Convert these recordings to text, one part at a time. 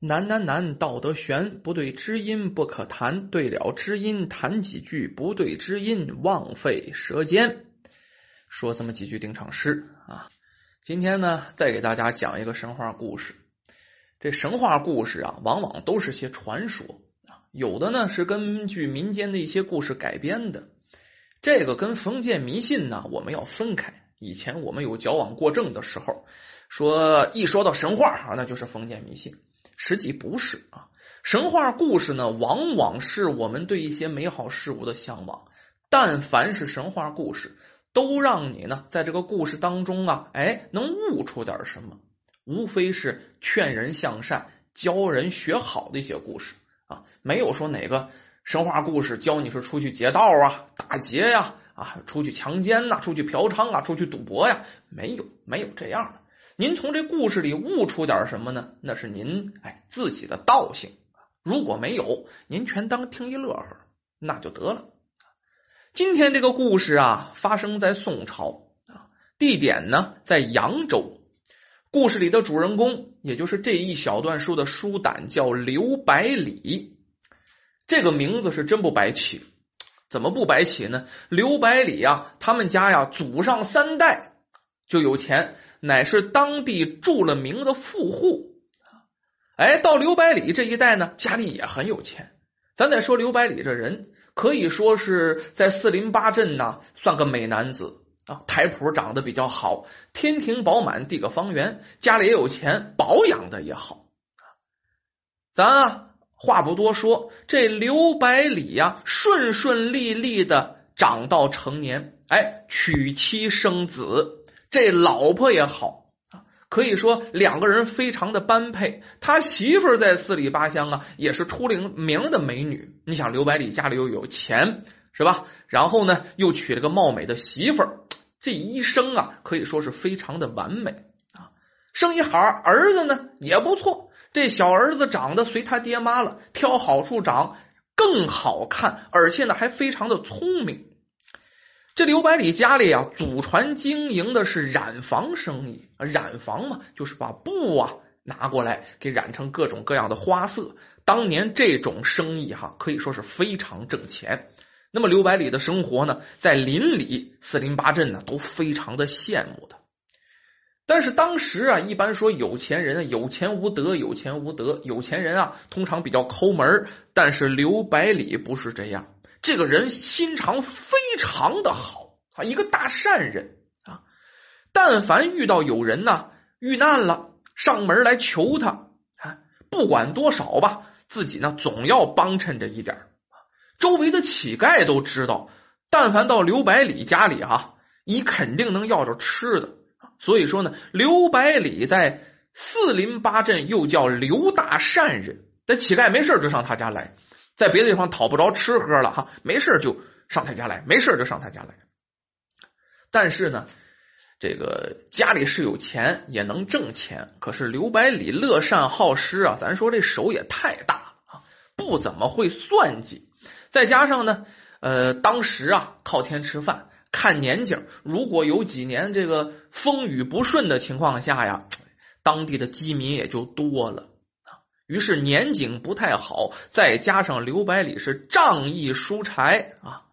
难难难，道德悬，不对知音不可谈，对了知音谈几句，不对知音枉费舌尖。说这么几句定场诗啊。今天呢，再给大家讲一个神话故事。这神话故事啊，往往都是些传说啊，有的呢是根据民间的一些故事改编的。这个跟封建迷信呢，我们要分开。以前我们有矫枉过正的时候，说一说到神话啊，那就是封建迷信。实际不是啊，神话故事呢，往往是我们对一些美好事物的向往。但凡是神话故事，都让你呢，在这个故事当中啊，哎，能悟出点什么？无非是劝人向善、教人学好的一些故事啊，没有说哪个神话故事教你是出去劫道啊、打劫呀、啊出去强奸呐、出去嫖娼啊、出去赌博呀，没有，没有这样的。您从这故事里悟出点什么呢？那是您哎自己的道性。如果没有，您全当听一乐呵，那就得了。今天这个故事啊，发生在宋朝啊，地点呢在扬州。故事里的主人公，也就是这一小段书的书胆，叫刘百里。这个名字是真不白起，怎么不白起呢？刘百里啊，他们家呀，祖上三代。就有钱，乃是当地著了名的富户哎，到刘百里这一代呢，家里也很有钱。咱再说刘百里这人，可以说是在四邻八镇呐，算个美男子啊。台谱长得比较好，天庭饱满，地个方圆，家里也有钱，保养的也好咱啊，话不多说，这刘百里呀，顺顺利利的长到成年，哎，娶妻生子。这老婆也好啊，可以说两个人非常的般配。他媳妇在四里八乡啊，也是出了名的美女。你想刘百里家里又有钱是吧？然后呢，又娶了个貌美的媳妇儿，这一生啊，可以说是非常的完美啊。生一孩儿子呢也不错，这小儿子长得随他爹妈了，挑好处长，更好看，而且呢还非常的聪明。这刘百里家里啊，祖传经营的是染坊生意。染坊嘛，就是把布啊拿过来给染成各种各样的花色。当年这种生意哈，可以说是非常挣钱。那么刘百里的生活呢，在邻里四邻八镇呢，都非常的羡慕他。但是当时啊，一般说有钱人有钱无德，有钱无德。有钱人啊，通常比较抠门但是刘百里不是这样。这个人心肠非常的好啊，一个大善人啊。但凡遇到有人呢遇难了，上门来求他啊，不管多少吧，自己呢总要帮衬着一点周围的乞丐都知道，但凡到刘百里家里啊，你肯定能要着吃的。所以说呢，刘百里在四邻八镇又叫刘大善人，这乞丐没事就上他家来。在别的地方讨不着吃喝了哈，没事就上他家来，没事就上他家来。但是呢，这个家里是有钱，也能挣钱。可是刘百里乐善好施啊，咱说这手也太大了啊，不怎么会算计。再加上呢，呃，当时啊靠天吃饭，看年景，如果有几年这个风雨不顺的情况下呀，当地的饥民也就多了。于是年景不太好，再加上刘百里是仗义疏财啊，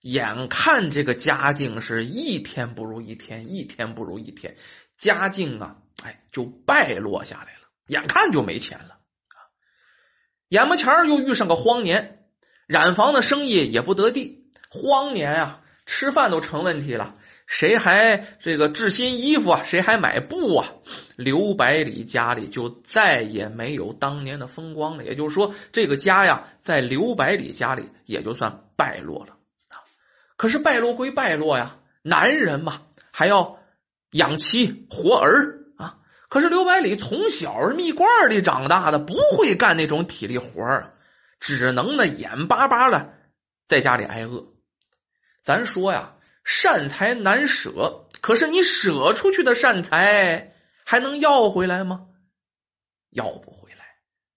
眼看这个家境是一天不如一天，一天不如一天，家境啊，哎，就败落下来了，眼看就没钱了啊。眼巴前又遇上个荒年，染坊的生意也不得地，荒年啊，吃饭都成问题了。谁还这个制新衣服啊？谁还买布啊？刘百里家里就再也没有当年的风光了。也就是说，这个家呀，在刘百里家里也就算败落了。可是败落归败落呀，男人嘛，还要养妻活儿啊。可是刘百里从小是蜜罐里长大的，不会干那种体力活儿，只能呢眼巴巴的在家里挨饿。咱说呀。善财难舍，可是你舍出去的善财还能要回来吗？要不回来。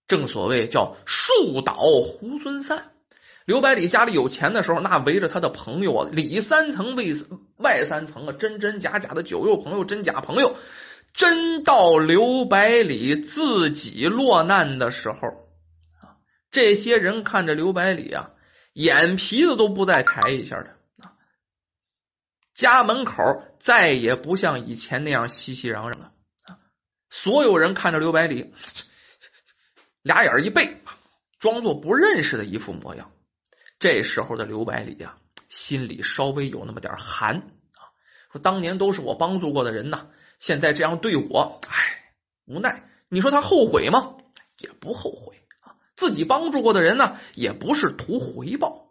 正所谓叫树倒猢狲散。刘百里家里有钱的时候，那围着他的朋友啊，里三层外外三层啊，真真假假的酒肉朋友，真假朋友，真到刘百里自己落难的时候啊，这些人看着刘百里啊，眼皮子都不再抬一下的，家门口再也不像以前那样熙熙攘攘了，所有人看着刘百里，俩眼一背，装作不认识的一副模样。这时候的刘百里呀，心里稍微有那么点寒，说当年都是我帮助过的人呐。现在这样对我，唉，无奈。你说他后悔吗？也不后悔啊。自己帮助过的人呢，也不是图回报。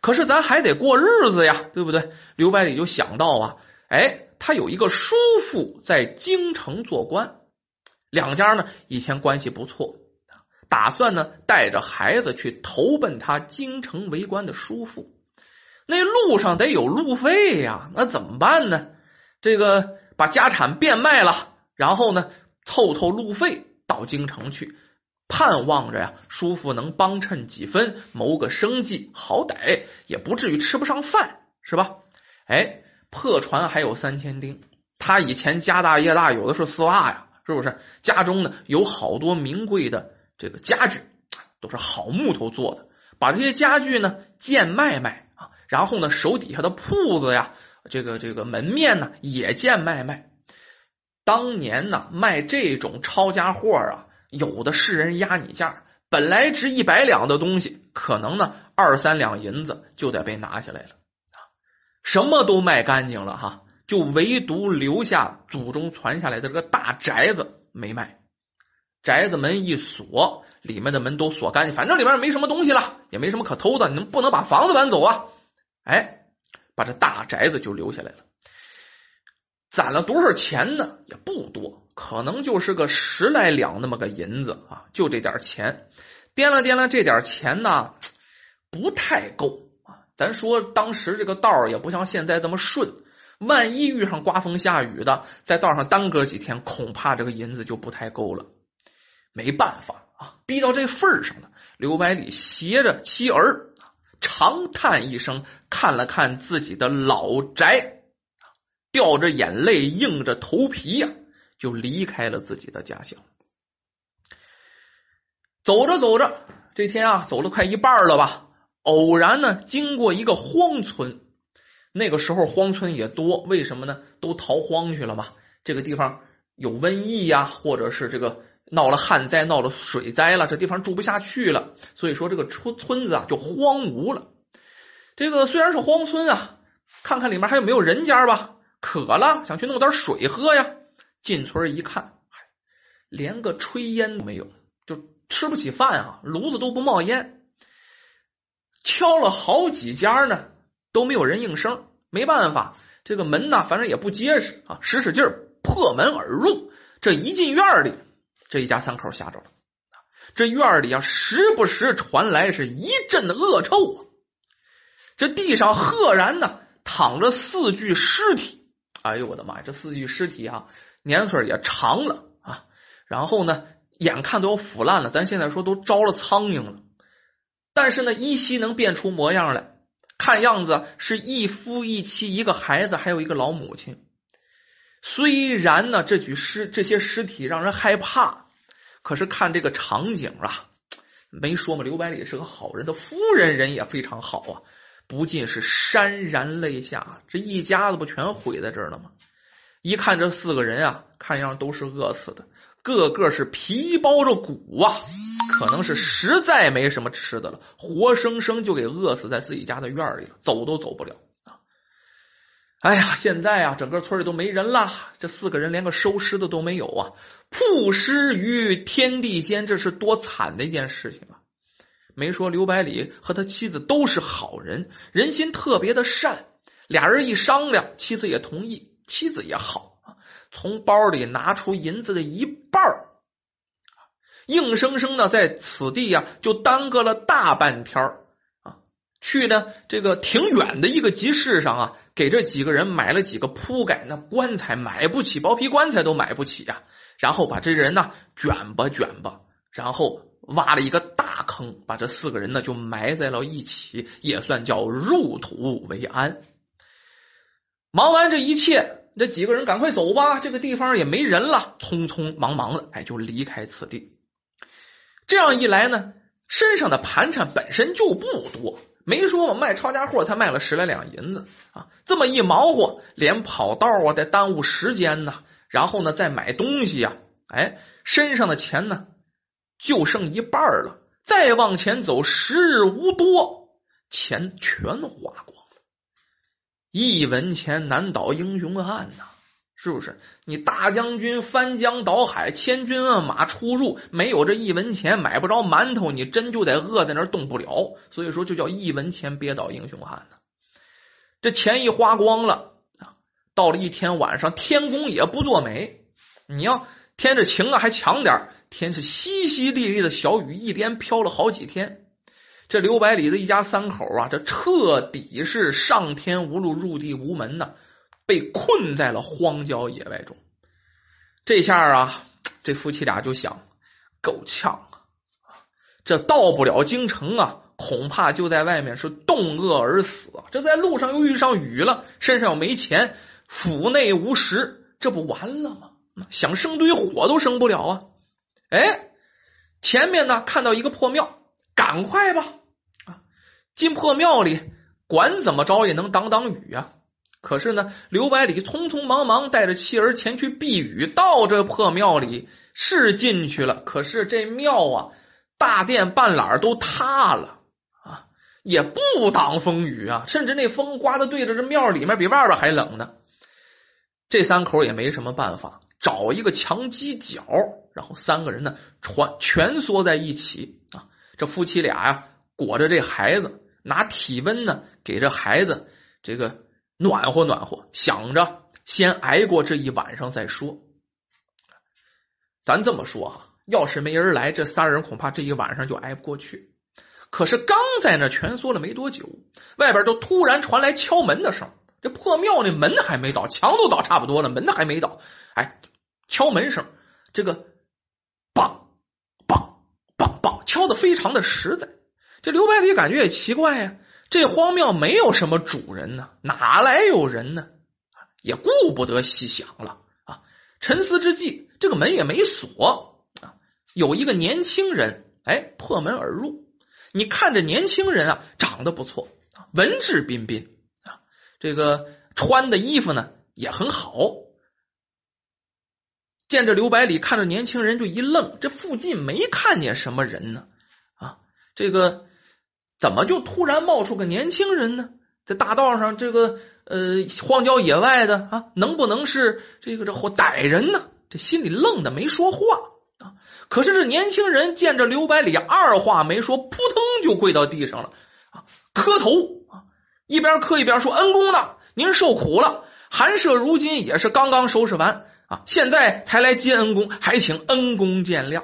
可是咱还得过日子呀，对不对？刘百里就想到啊，哎，他有一个叔父在京城做官，两家呢以前关系不错，打算呢带着孩子去投奔他京城为官的叔父。那路上得有路费呀，那怎么办呢？这个。把家产变卖了，然后呢，凑凑路费到京城去，盼望着呀，叔父能帮衬几分，谋个生计，好歹也不至于吃不上饭，是吧？哎，破船还有三千钉，他以前家大业大，有的是丝袜呀，是不是？家中呢有好多名贵的这个家具，都是好木头做的，把这些家具呢贱卖卖啊，然后呢手底下的铺子呀。这个这个门面呢也贱卖卖，当年呢卖这种抄家货啊，有的是人压你价，本来值一百两的东西，可能呢二三两银子就得被拿下来了，什么都卖干净了哈，就唯独留下祖宗传下来的这个大宅子没卖，宅子门一锁，里面的门都锁干净，反正里面没什么东西了，也没什么可偷的，你们不能把房子搬走啊，哎。把这大宅子就留下来了，攒了多少钱呢？也不多，可能就是个十来两那么个银子啊，就这点钱。掂量掂量，这点钱呢，不太够啊。咱说当时这个道也不像现在这么顺，万一遇上刮风下雨的，在道上耽搁几天，恐怕这个银子就不太够了。没办法啊，逼到这份上了，刘百里携着妻儿。长叹一声，看了看自己的老宅，掉着眼泪，硬着头皮呀，就离开了自己的家乡。走着走着，这天啊，走了快一半了吧？偶然呢，经过一个荒村。那个时候荒村也多，为什么呢？都逃荒去了嘛。这个地方有瘟疫呀，或者是这个。闹了旱灾，闹了水灾了，这地方住不下去了，所以说这个村村子啊就荒芜了。这个虽然是荒村啊，看看里面还有没有人家吧。渴了，想去弄点水喝呀。进村一看，连个炊烟都没有，就吃不起饭啊，炉子都不冒烟。敲了好几家呢，都没有人应声。没办法，这个门呢，反正也不结实啊，使使劲破门而入。这一进院里。这一家三口吓着了，这院里啊，时不时传来是一阵恶臭啊。这地上赫然呢躺着四具尸体，哎呦我的妈呀！这四具尸体啊，年岁也长了啊，然后呢，眼看都要腐烂了，咱现在说都招了苍蝇了，但是呢，依稀能变出模样来，看样子是一夫一妻，一个孩子，还有一个老母亲。虽然呢，这具尸这些尸体让人害怕，可是看这个场景啊，没说嘛，刘百里是个好人，的夫人人也非常好啊，不禁是潸然泪下。这一家子不全毁在这儿了吗？一看这四个人啊，看样都是饿死的，个个是皮包着骨啊，可能是实在没什么吃的了，活生生就给饿死在自己家的院里了，走都走不了啊。哎呀，现在啊，整个村里都没人了。这四个人连个收尸的都没有啊！曝尸于天地间，这是多惨的一件事情啊！没说刘百里和他妻子都是好人，人心特别的善。俩人一商量，妻子也同意，妻子也好啊，从包里拿出银子的一半硬生生的在此地呀，就耽搁了大半天啊，去呢这个挺远的一个集市上啊。给这几个人买了几个铺盖，那棺材买不起，薄皮棺材都买不起呀。然后把这人呢卷吧卷吧，然后挖了一个大坑，把这四个人呢就埋在了一起，也算叫入土为安。忙完这一切，这几个人赶快走吧，这个地方也没人了，匆匆忙忙的，哎，就离开此地。这样一来呢，身上的盘缠本身就不多，没说我卖抄家货才卖了十来两银子啊，这么一忙活，连跑道啊得耽误时间呢，然后呢再买东西呀，哎，身上的钱呢就剩一半了，再往前走时日无多，钱全花光了。一文钱难倒英雄汉呐，是不是？你大将军翻江倒海，千军万马出入，没有这一文钱，买不着馒头，你真就得饿在那儿动不了。所以说，就叫一文钱憋倒英雄汉呢。这钱一花光了啊，到了一天晚上，天公也不作美。你要天这晴啊，还强点天是淅淅沥沥的小雨，一连飘了好几天。这刘百里的一家三口啊，这彻底是上天无路，入地无门呐，被困在了荒郊野外中。这下啊，这夫妻俩就想，够呛啊！这到不了京城啊，恐怕就在外面是冻饿而死。这在路上又遇上雨了，身上又没钱，府内无食，这不完了吗？想生堆火都生不了啊！哎，前面呢看到一个破庙，赶快吧啊！进破庙里，管怎么着也能挡挡雨啊！可是呢，刘百里匆匆忙忙带着妻儿前去避雨，到这破庙里是进去了，可是这庙啊，大殿半懒都塌了啊，也不挡风雨啊，甚至那风刮的对着这庙里面比外边还冷呢。这三口也没什么办法，找一个墙犄角，然后三个人呢，穿蜷缩在一起啊，这夫妻俩呀，裹着这孩子。拿体温呢，给这孩子这个暖和暖和，想着先挨过这一晚上再说。咱这么说哈，要是没人来，这仨人恐怕这一晚上就挨不过去。可是刚在那蜷缩了没多久，外边就突然传来敲门的声。这破庙那门还没倒，墙都倒差不多了，门还没倒。哎，敲门声，这个梆梆梆梆，敲的非常的实在。这刘百里感觉也奇怪呀，这荒庙没有什么主人呢，哪来有人呢？也顾不得细想了啊！沉思之际，这个门也没锁啊。有一个年轻人哎破门而入，你看这年轻人啊，长得不错，文质彬彬啊，这个穿的衣服呢也很好。见着刘百里，看着年轻人就一愣，这附近没看见什么人呢啊，这个。怎么就突然冒出个年轻人呢？在大道上，这个呃荒郊野外的啊，能不能是这个这歹人呢？这心里愣的没说话啊。可是这年轻人见着刘百里，二话没说，扑腾就跪到地上了啊，磕头啊，一边磕一边说：“恩公呢？您受苦了。寒舍如今也是刚刚收拾完啊，现在才来接恩公，还请恩公见谅。”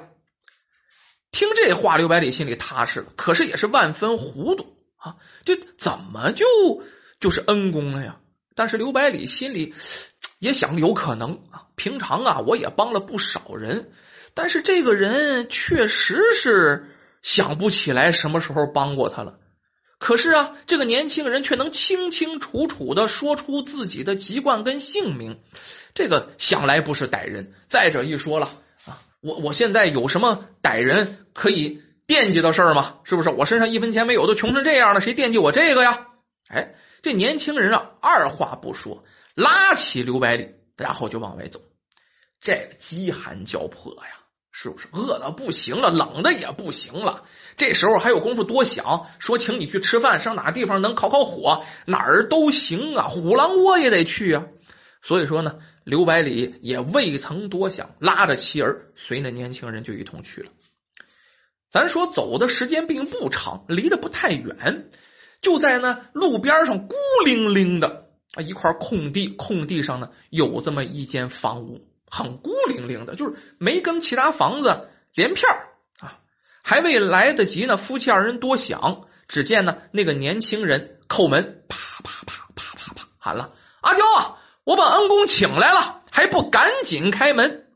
听这话，刘百里心里踏实了，可是也是万分糊涂啊！这怎么就就是恩公了呀？但是刘百里心里也想，有可能啊。平常啊，我也帮了不少人，但是这个人确实是想不起来什么时候帮过他了。可是啊，这个年轻人却能清清楚楚的说出自己的籍贯跟姓名，这个想来不是歹人。再者一说了啊。我我现在有什么歹人可以惦记的事儿吗？是不是？我身上一分钱没有，都穷成这样了，谁惦记我这个呀？哎，这年轻人啊，二话不说，拉起刘百里，然后就往外走。这个饥寒交迫呀，是不是？饿的不行了，冷的也不行了。这时候还有功夫多想，说请你去吃饭，上哪地方能烤烤火，哪儿都行啊。虎狼窝也得去啊。所以说呢。刘百里也未曾多想，拉着妻儿随那年轻人就一同去了。咱说走的时间并不长，离得不太远，就在那路边上孤零零的一块空地，空地上呢有这么一间房屋，很孤零零的，就是没跟其他房子连片啊。还未来得及呢，夫妻二人多想，只见呢那个年轻人叩门，啪啪啪啪啪啪喊了：“阿娇啊！”我把恩公请来了，还不赶紧开门？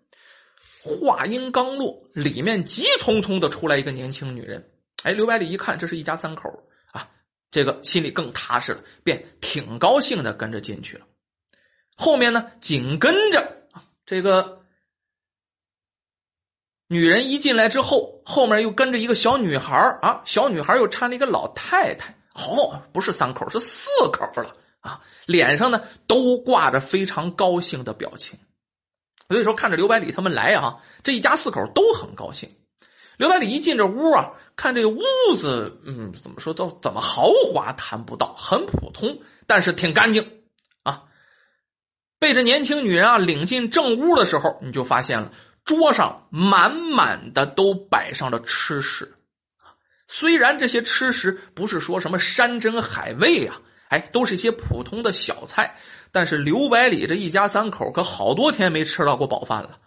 话音刚落，里面急匆匆的出来一个年轻女人。哎，刘百里一看，这是一家三口啊，这个心里更踏实了，便挺高兴的跟着进去了。后面呢紧跟着这个女人一进来之后，后面又跟着一个小女孩啊，小女孩又搀了一个老太太。哦，不是三口，是四口了啊！脸上呢都挂着非常高兴的表情。所以说，看着刘百里他们来啊，这一家四口都很高兴。刘百里一进这屋啊，看这个屋子，嗯，怎么说都怎么豪华谈不到，很普通，但是挺干净。被这年轻女人啊领进正屋的时候，你就发现了桌上满满的都摆上了吃食。虽然这些吃食不是说什么山珍海味啊，哎，都是一些普通的小菜，但是刘百里这一家三口可好多天没吃到过饱饭了，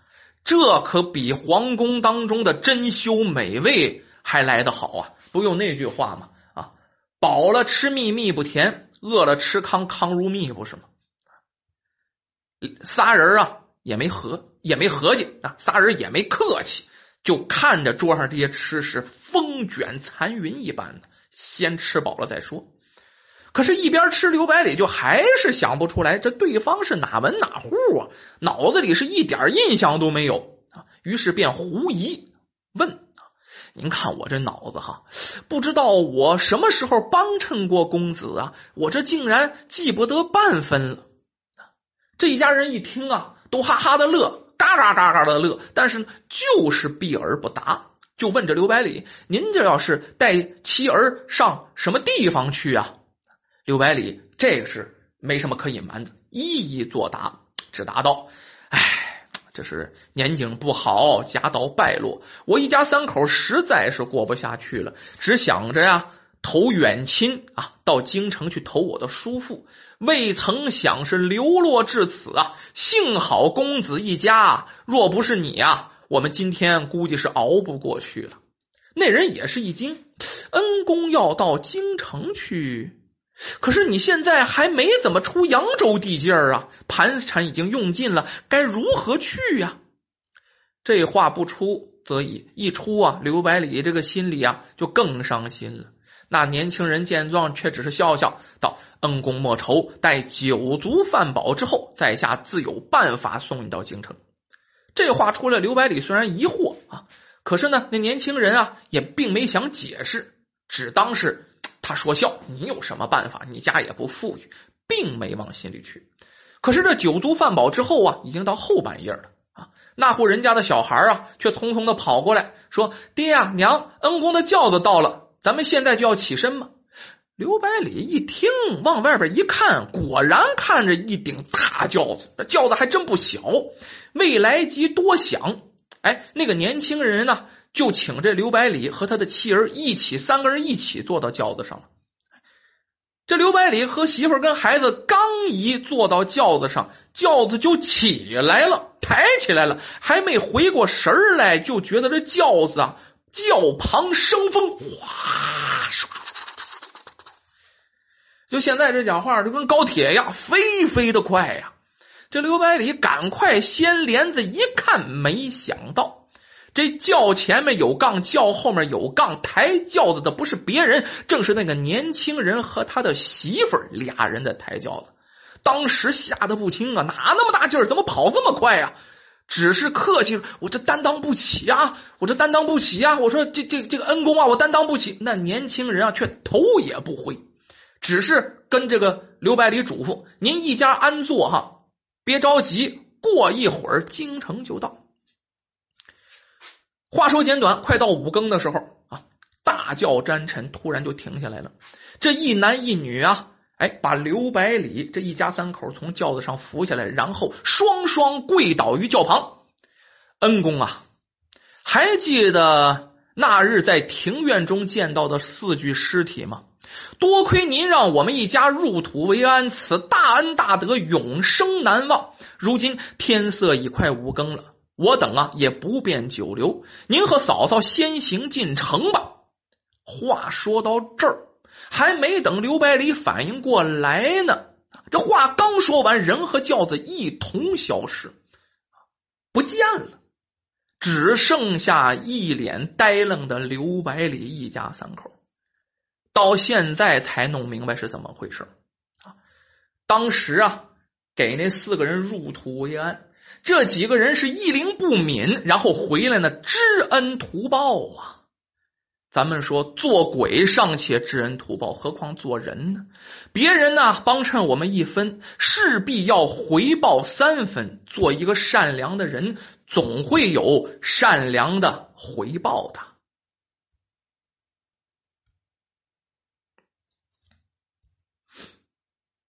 这可比皇宫当中的珍馐美味还来得好啊！不用那句话吗？啊，饱了吃蜜蜜不甜，饿了吃糠糠如蜜，不是吗？仨人啊也没合，也没合计啊，仨人也没客气。就看着桌上这些吃食风卷残云一般的，先吃饱了再说。可是，一边吃，刘百里就还是想不出来这对方是哪门哪户啊，脑子里是一点印象都没有啊。于是便狐疑问：“您看我这脑子哈，不知道我什么时候帮衬过公子啊？我这竟然记不得半分了。”这一家人一听啊，都哈哈的乐。嘎嘎嘎嘎的乐，但是就是避而不答，就问这刘百里：“您这要是带妻儿上什么地方去啊？”刘百里这个是没什么可隐瞒的，一一作答，只答道：“哎，这是年景不好，家道败落，我一家三口实在是过不下去了，只想着呀。”投远亲啊，到京城去投我的叔父，未曾想是流落至此啊！幸好公子一家，若不是你啊，我们今天估计是熬不过去了。那人也是一惊，恩公要到京城去，可是你现在还没怎么出扬州地界儿啊，盘缠已经用尽了，该如何去呀？这话不出则已，一出啊，刘百里这个心里啊就更伤心了。那年轻人见状，却只是笑笑道：“恩公莫愁，待酒足饭饱之后，在下自有办法送你到京城。”这话出来，刘百里虽然疑惑啊，可是呢，那年轻人啊也并没想解释，只当是他说笑。你有什么办法？你家也不富裕，并没往心里去。可是这酒足饭饱之后啊，已经到后半夜了啊，那户人家的小孩啊，却匆匆的跑过来，说：“爹呀，娘，恩公的轿子到了。”咱们现在就要起身吗？刘百里一听，往外边一看，果然看着一顶大轿子，这轿子还真不小。未来及多想，哎，那个年轻人呢，就请这刘百里和他的妻儿一起，三个人一起坐到轿子上了。这刘百里和媳妇跟孩子刚一坐到轿子上，轿子就起来了，抬起来了，还没回过神来，就觉得这轿子啊。轿旁生风，哗！就现在这讲话就跟高铁一样，飞飞的快呀！这刘百里赶快掀帘子一看，没想到这轿前面有杠，轿后面有杠，抬轿子的不是别人，正是那个年轻人和他的媳妇儿俩人在抬轿子。当时吓得不轻啊，哪那么大劲儿？怎么跑这么快呀？只是客气，我这担当不起啊！我这担当不起啊！我说这这这个恩公啊，我担当不起。那年轻人啊，却头也不回，只是跟这个刘百里嘱咐：“您一家安坐哈，别着急，过一会儿京城就到。”话说简短，快到五更的时候啊，大轿沾尘突然就停下来了。这一男一女啊。哎，把刘百里这一家三口从轿子上扶下来，然后双双跪倒于轿旁。恩公啊，还记得那日在庭院中见到的四具尸体吗？多亏您让我们一家入土为安，此大恩大德永生难忘。如今天色已快五更了，我等啊也不便久留，您和嫂嫂先行进城吧。话说到这儿。还没等刘百里反应过来呢，这话刚说完，人和轿子一同消失，不见了，只剩下一脸呆愣的刘百里一家三口。到现在才弄明白是怎么回事啊！当时啊，给那四个人入土为安。这几个人是一灵不泯，然后回来呢，知恩图报啊！咱们说做鬼尚且知恩图报，何况做人呢？别人呢帮衬我们一分，势必要回报三分。做一个善良的人，总会有善良的回报的。